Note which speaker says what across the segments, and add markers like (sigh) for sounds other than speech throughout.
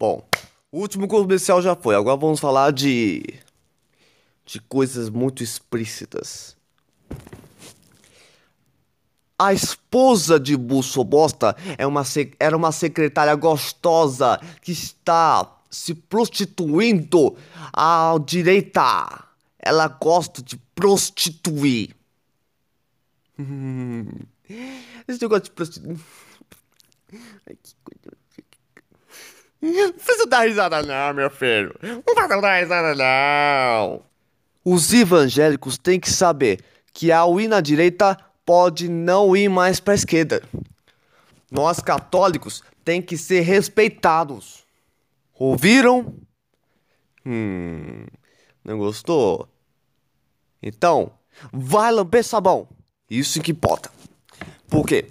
Speaker 1: Bom, o último comercial já foi. Agora vamos falar de. de coisas muito explícitas. A esposa de Busso Bosta é uma, era uma secretária gostosa que está se prostituindo à direita. Ela gosta de prostituir. (laughs) Esse negócio de prostituir. Não precisa dar risada não, meu filho. Não precisa dar risada não. Os evangélicos têm que saber que ao ir na direita pode não ir mais para a esquerda. Nós católicos tem que ser respeitados. Ouviram? Hum, não gostou? Então, vai lamber sabão. Isso que importa. Por quê?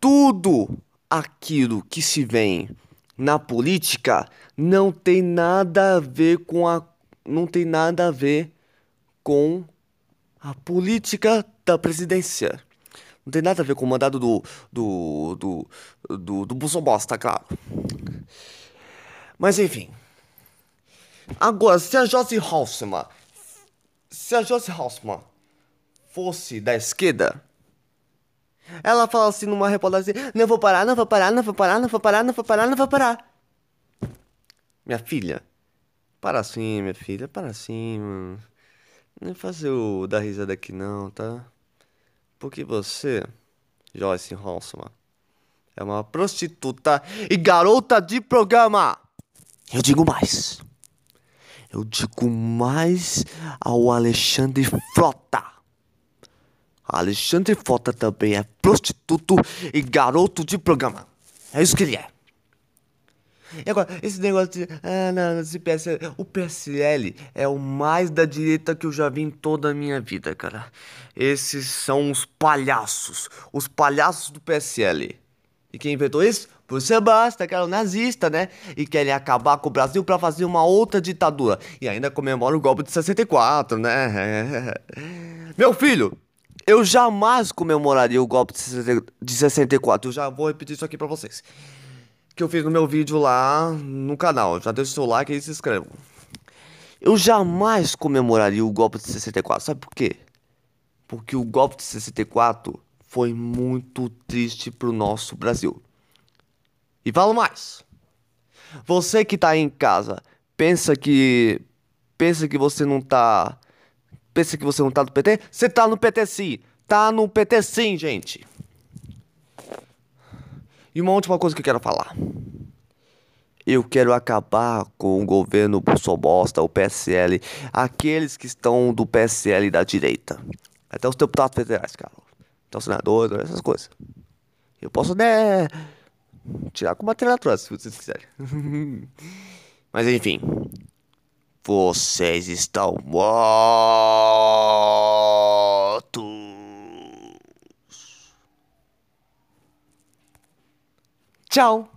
Speaker 1: Tudo aquilo que se vem na política não tem nada a ver com a não tem nada a ver com a política da presidência. Não tem nada a ver com o mandado do. do. do. do, do Bolsonaro, tá claro. Mas enfim. Agora, se a Josie Halsman. Se a Josie Halsman fosse da esquerda. Ela fala assim numa reportagem: Não vou parar, não vou parar, não vou parar, não vou parar, não vou parar, não vou parar. Minha filha. Para assim, minha filha, para assim, mano. Não fazer o dar risada aqui não, tá? Porque você, Joyce Halsman, é uma prostituta e garota de programa. Eu digo mais. Eu digo mais ao Alexandre Frota. Alexandre Frota também é prostituto e garoto de programa. É isso que ele é. E agora, esse negócio de. Ah, não, esse PSL. O PSL é o mais da direita que eu já vi em toda a minha vida, cara. Esses são os palhaços. Os palhaços do PSL. E quem inventou isso? Por Sebastião, que era um nazista, né? E querem acabar com o Brasil para fazer uma outra ditadura. E ainda comemora o golpe de 64, né? (laughs) Meu filho, eu jamais comemoraria o golpe de 64. Eu já vou repetir isso aqui para vocês que eu fiz no meu vídeo lá no canal. Já deixa o seu like e se inscreva. Eu jamais comemoraria o golpe de 64. Sabe por quê? Porque o golpe de 64 foi muito triste pro nosso Brasil. E falo mais. Você que tá aí em casa, pensa que pensa que você não tá pensa que você não tá no PT? Você tá no PT sim. Tá no PT sim, gente. E uma última coisa que eu quero falar. Eu quero acabar com o governo Bolsobosta, o PSL, aqueles que estão do PSL da direita. Até os deputados federais, cara. Até os senadores, essas coisas. Eu posso até tirar com material atrás, se vocês quiserem. (laughs) Mas enfim. Vocês estão mortos. Tchau!